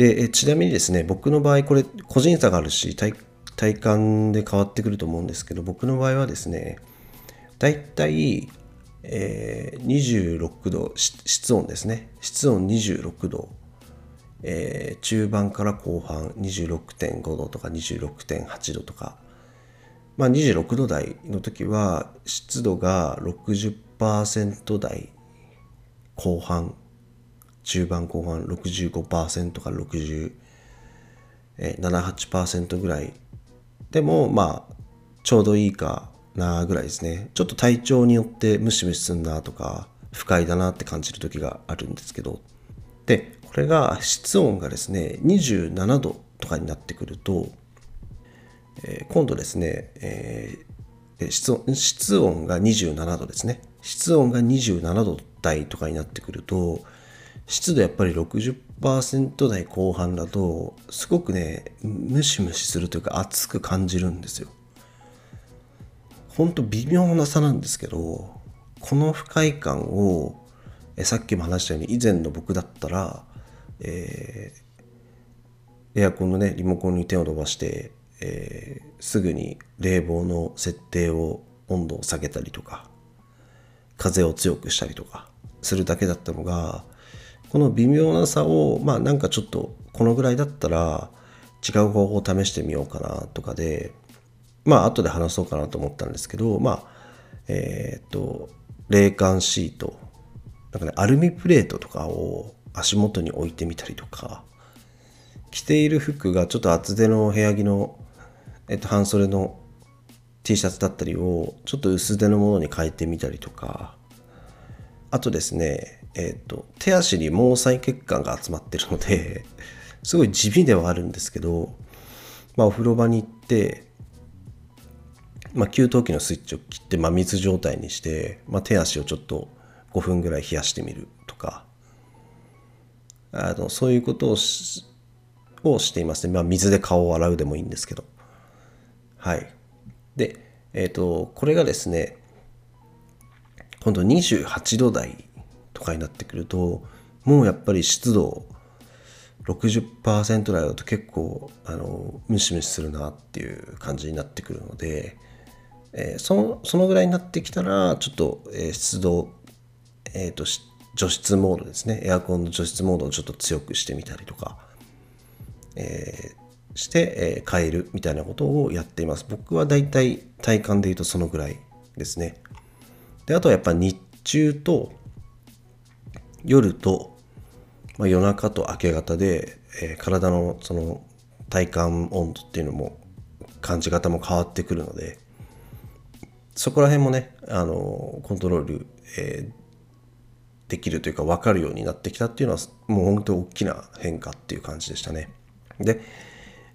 で、ちなみにですね、僕の場合、これ個人差があるし体、体感で変わってくると思うんですけど、僕の場合はですね、だいたい、えー、26度、室温ですね。室温26度、えー、中盤から後半26.5度とか26.8度とか、まあ、26度台の時は湿度が60%台後半中盤後半65%から67.8%ぐらいでもまあちょうどいいかなぐらいですね。ちょっと体調によってムシムシすんなとか不快だなって感じる時があるんですけど。でこれが室温がですね27度とかになってくるとえー、今度ですね、えー、室温室温が27度ですね。室温が27度台とかになってくると湿度やっぱり60%台後半だとすごくねムシムシするというか暑く感じるんですよ。ほんと微妙な差なんですけどこの不快感をえさっきも話したように以前の僕だったら、えー、エアコンのねリモコンに手を伸ばしてえー、すぐに冷房の設定を温度を下げたりとか風を強くしたりとかするだけだったのがこの微妙な差をまあなんかちょっとこのぐらいだったら違う方法を試してみようかなとかでまあ後で話そうかなと思ったんですけどまあえー、っと冷感シートなんかねアルミプレートとかを足元に置いてみたりとか着ている服がちょっと厚手の部屋着のえっと、半袖の T シャツだったりをちょっと薄手のものに変えてみたりとか。あとですね、えっと、手足に毛細血管が集まってるので すごい地味ではあるんですけど、まあ、お風呂場に行って、まあ、給湯器のスイッチを切って、まあ、水状態にして、まあ、手足をちょっと5分ぐらい冷やしてみるとかあのそういうことをしをしていますね、まあ、水で顔を洗うでもいいんですけどはい。で、えっ、ー、と、これがですね、今度28度台とかになってくると、もうやっぱり湿度60%台だと結構、あの、ムシムシするなっていう感じになってくるので、えー、その、そのぐらいになってきたら、ちょっと、えー、湿度、え、ー、と、除湿モードですね。エアコンの除湿モードをちょっと強くしてみたりとか、えして、え、変えるみたいなことをやっています。僕はだいたい体感で言うとそのぐらいですね。で、あとはやっぱ日中と夜と、まあ、夜中と明け方で、えー、体のその体感温度っていうのも感じ方も変わってくるので、そこら辺もね、あのコントロール、えー、できるというか分かるようになってきたっていうのはもう本当大きな変化っていう感じでしたね。で、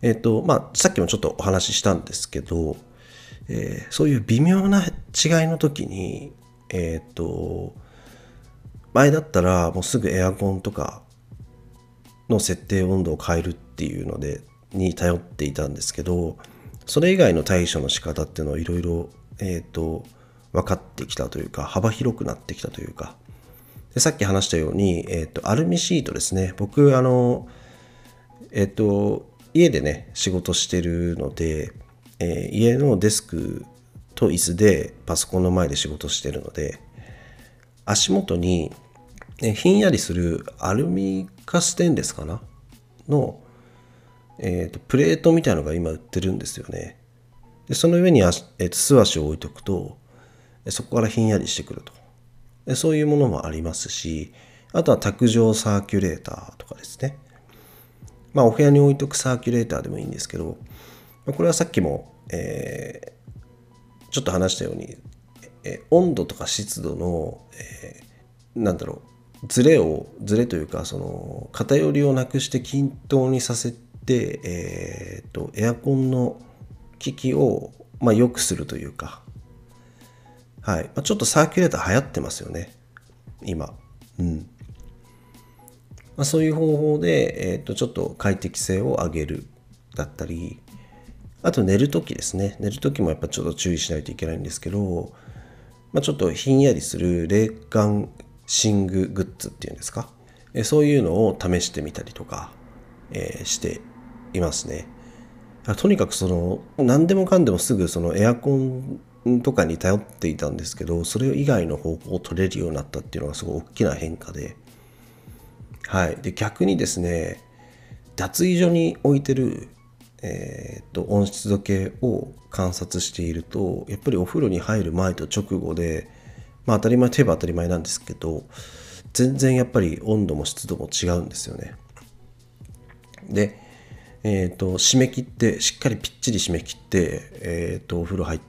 えっ、ー、と、まあ、さっきもちょっとお話ししたんですけど、えー、そういう微妙な違いの時に、えっ、ー、と、前だったらもうすぐエアコンとかの設定温度を変えるっていうので、に頼っていたんですけど、それ以外の対処の仕方っていうのをいろいろ、えっ、と、分かってきたというか、幅広くなってきたというか、でさっき話したように、えっ、と、アルミシートですね。僕、あの、えっ、と、家でね仕事してるので、えー、家のデスクと椅子でパソコンの前で仕事してるので足元に、えひんやりするアルミかステンレスかな？の、えーと、プレートみたいのが今売ってるんですよね。でその上に足、えーと、素足を置いとくとそこからひんやりしてくると。でそういうものもありますしあとは卓上サーキュレーターとかですね。まあ、お部屋に置いとくサーキュレーターでもいいんですけど、これはさっきも、えー、ちょっと話したように、えー、温度とか湿度の、えー、なんだろう、ズレを、ズレというか、その、偏りをなくして均等にさせて、えー、と、エアコンの機器を、まあ、良くするというか、はい。ま、ちょっとサーキュレーター流行ってますよね。今。うん。まあ、そういう方法で、えー、とちょっと快適性を上げるだったりあと寝る時ですね寝る時もやっぱちょっと注意しないといけないんですけど、まあ、ちょっとひんやりする冷感寝具グッズっていうんですか？えそういうのを試してみたりとかえー、していますね。とにかくその何でもかんでもすぐそのエアコンとかに頼っていたんですけどそれ以外の方法を取れるようになったっていうのがすごい大きな変化で,、はい、で逆にですね脱衣所に置いてる、えー、と温湿度計を観察しているとやっぱりお風呂に入る前と直後でまあ当たり前といえば当たり前なんですけど全然やっぱり温度も湿度も違うんですよね。でえーと、締め切ってしっかりぴっちり締め切って、えーと、お風呂入っ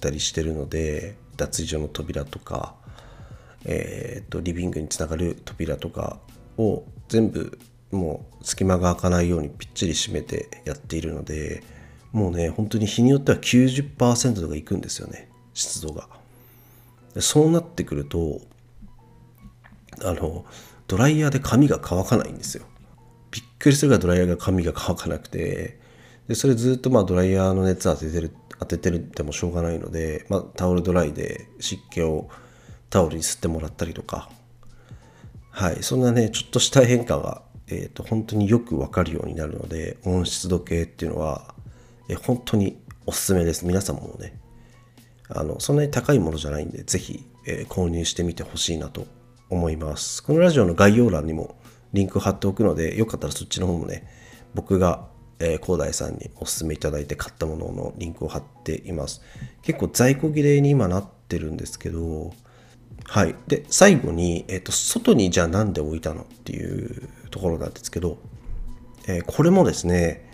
たりしてるので脱衣所の扉とか、えーと、リビングにつながる扉とかを全部もう隙間が開かないようにぴっちり閉めてやっているのでもうね本当に日によっては90%とかいくんですよね湿度が。そうなってくるとあのドライヤーで髪が乾かないんですよ。びっくりするぐらドライヤーが髪が乾かなくて。でそれずっとまあドライヤーの熱当ててる当ててるってもしょうがないので、まあ、タオルドライで湿気をタオルに吸ってもらったりとか。はいそんなねちょっとした変化が、えーと、本当によく分かるようになるので温湿度計っていうのは、え本当におすすめです。皆さんもねあのそんなに高いものじゃないんで是非、えー、購入してみてほしいなと思いますこのラジオの概要欄にもリンク貼っておくので、よかったらそっちの方もね、僕が、えー、広大さんにお勧めいただいて買ったもののリンクを貼っています。結構在庫切れに今なってるんですけど、はい。で、最後に、えっ、ー、と、外にじゃあなんで置いたのっていうところなんですけど、えー、これもですね、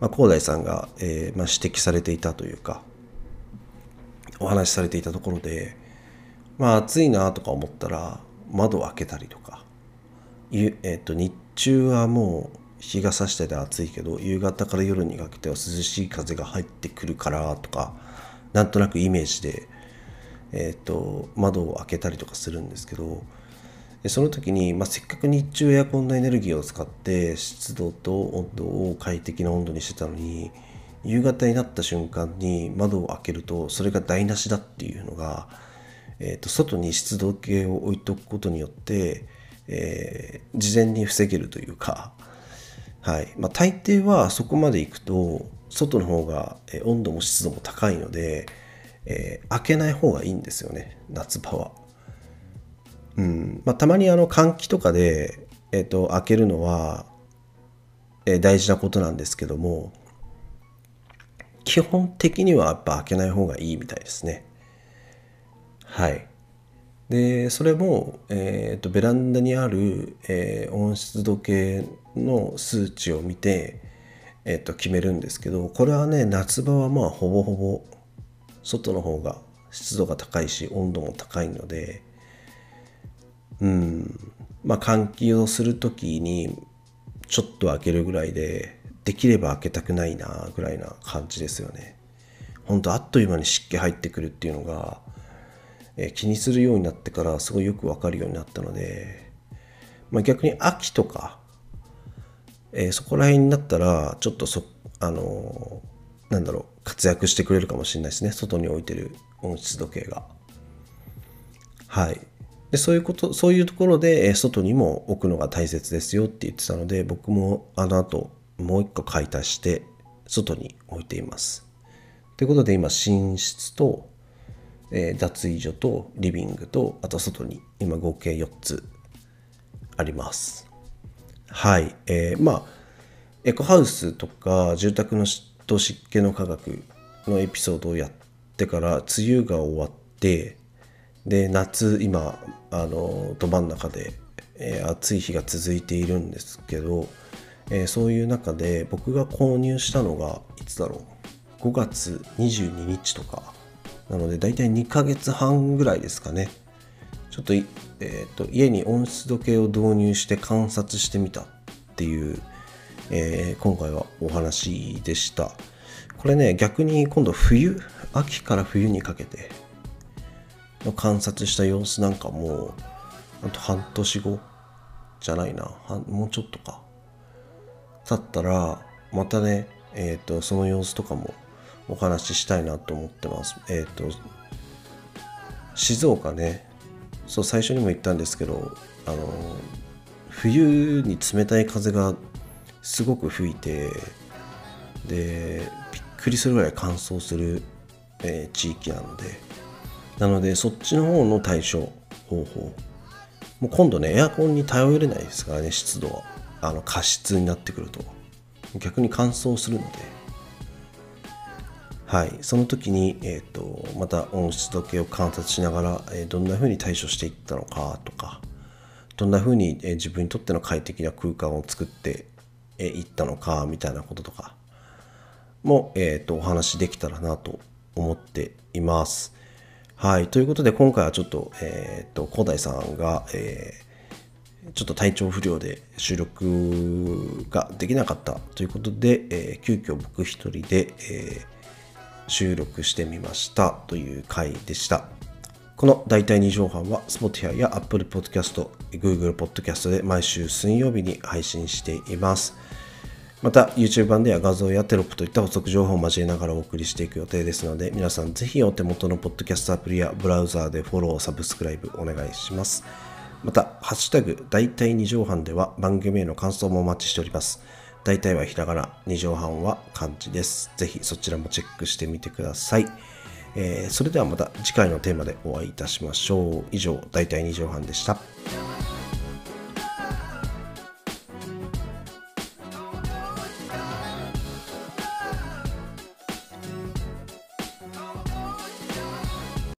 まあ、広大さんが、えーまあ、指摘されていたというか、お話しされていたところで、まあ暑いなとか思ったら窓を開けたりとか、えっと、日中はもう日が差してて暑いけど夕方から夜にかけては涼しい風が入ってくるからとかなんとなくイメージで、えっと、窓を開けたりとかするんですけどその時に、まあ、せっかく日中エアコンのエネルギーを使って湿度と温度を快適な温度にしてたのに夕方になった瞬間に窓を開けるとそれが台無しだっていうのが、えーと外に湿度計を置いとくことによってえー、事前に防げるというか、はいまあ、大抵はそこまで行くと外の方が温度も湿度も高いので、えー、開けない方がいいんですよね夏場は。うんまあ、たまにあの換気とかで、えーと、開けるのは、えー、大事なことなんですけども基本的にはやっぱ開けない方がいいみたいですね。はい。でそれも、えーと、ベランダにある、えー、温湿度計の数値を見て、えーと、決めるんですけどこれはね夏場はまあほぼほぼ外の方が湿度が高いし温度も高いのでうんまあ換気をする時にちょっと開けるぐらいでできれば開けたくないなぐらいな感じですよね。ほんとあっという間に湿気入ってくるっていうのがえ気にするようになってからすごいよくわかるようになったので、まあ、逆に秋とか、えー、そこら辺になったらちょっとそあのー、なんだろう活躍してくれるかもしれないですね外に置いてる温湿度計がはいでそういうことそういうところで、え、外にも置くのが大切ですよって言ってたので僕もあの後もう一個買い足して外に置いています。ということで今寝室とえー、脱衣所とリビングとあと外に今合計4つあります。はい。えー、まあエコハウスとか住宅のと湿気の科学のエピソードをやってから梅雨が終わってで夏今あのど真ん中で、えー、暑い日が続いているんですけど、えー、そういう中で僕が購入したのがいつだろう？5月22日とか。なので大体2ヶ月半ぐらいですかね。ちょっと,、えーと、家に温湿度計を導入して観察してみたっていう、えー、今回はお話でした。これね逆に今度冬秋から冬にかけての観察した様子なんかもあと半年後じゃないな。もうちょっとか。経ったらまたねえっ、ー、とその様子とかもお話ししたいなと思ってます。えっ、ー、と静岡ねそう最初にも言ったんですけどあの冬に冷たい風がすごく吹いてでびっくりするぐらい乾燥する、えー、地域なのでなのでそっちの方の対処方法もう今度ねエアコンに頼れないですからね湿度はあの加湿になってくると逆に乾燥するのではいその時に、えーと、また温湿度計を観察しながら、えー、どんな風に対処していったのかとかどんな風に、えー、自分にとっての快適な空間を作ってい、えー、ったのかみたいなこととかも、えーと、お話できたらなと思っています。はい。ということで、今回はちょっと、えっ、ー、と、広大さんが、えー、ちょっと体調不良で収録ができなかったということで、えー、急遽僕一人で、えー、収録してみましたという回でした。この大体2畳半は Spotify や Apple Podcast、Google Podcast で毎週水曜日に配信しています。また YouTube 版では画像やテロップといった補足情報を交えながらお送りしていく予定ですので皆さんぜひお手元のポッドキャストアプリやブラウザーでフォロー、サブスクライブお願いします。また、ハッシュタグ大体二畳半では番組への感想もお待ちしております。大体はひらがな、二畳半は漢字です。ぜひそちらもチェックしてみてください。えー、それではまた次回のテーマでお会いいたしましょう。以上、大体二畳半でした。